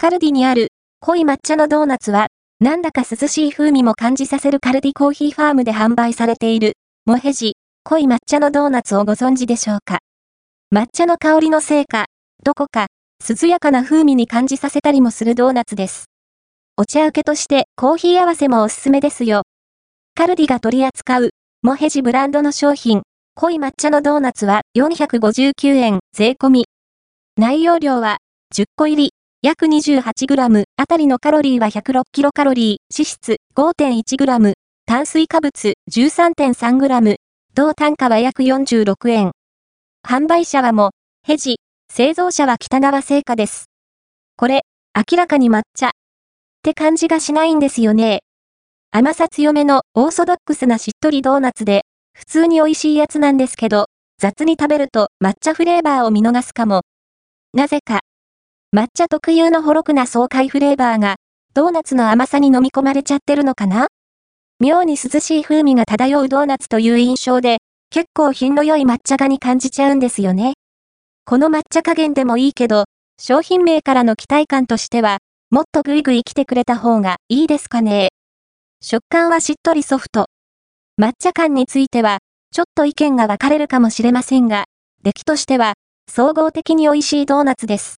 カルディにある濃い抹茶のドーナツは、なんだか涼しい風味も感じさせるカルディコーヒーファームで販売されている、モヘジ、濃い抹茶のドーナツをご存知でしょうか？抹茶の香りのせいか、どこか、涼やかな風味に感じさせたりもするドーナツです。お茶受けとしてコーヒー合わせもおすすめですよ。カルディが取り扱う、モヘジブランドの商品、濃い抹茶のドーナツは459円税込み。内容量は10個入り、約 28g あたりのカロリーは106キロカロリー、脂質 5.1g、炭水化物 13.3g、同単価は約46円。販売者はも、ヘジ、製造者は北川製菓です。これ、明らかに抹茶。って感じがしないんですよね。甘さ強めのオーソドックスなしっとりドーナツで、普通に美味しいやつなんですけど、雑に食べると抹茶フレーバーを見逃すかも。なぜか、抹茶特有のほろくな爽快フレーバーが、ドーナツの甘さに飲み込まれちゃってるのかな？妙に涼しい風味が漂うドーナツという印象で、結構品の良い抹茶がに感じちゃうんですよね。この抹茶加減でもいいけど、商品名からの期待感としては、もっとぐいぐい来てくれた方がいいですかね。食感はしっとりソフト。抹茶感については、ちょっと意見が分かれるかもしれませんが、出来としては、総合的に美味しいドーナツです。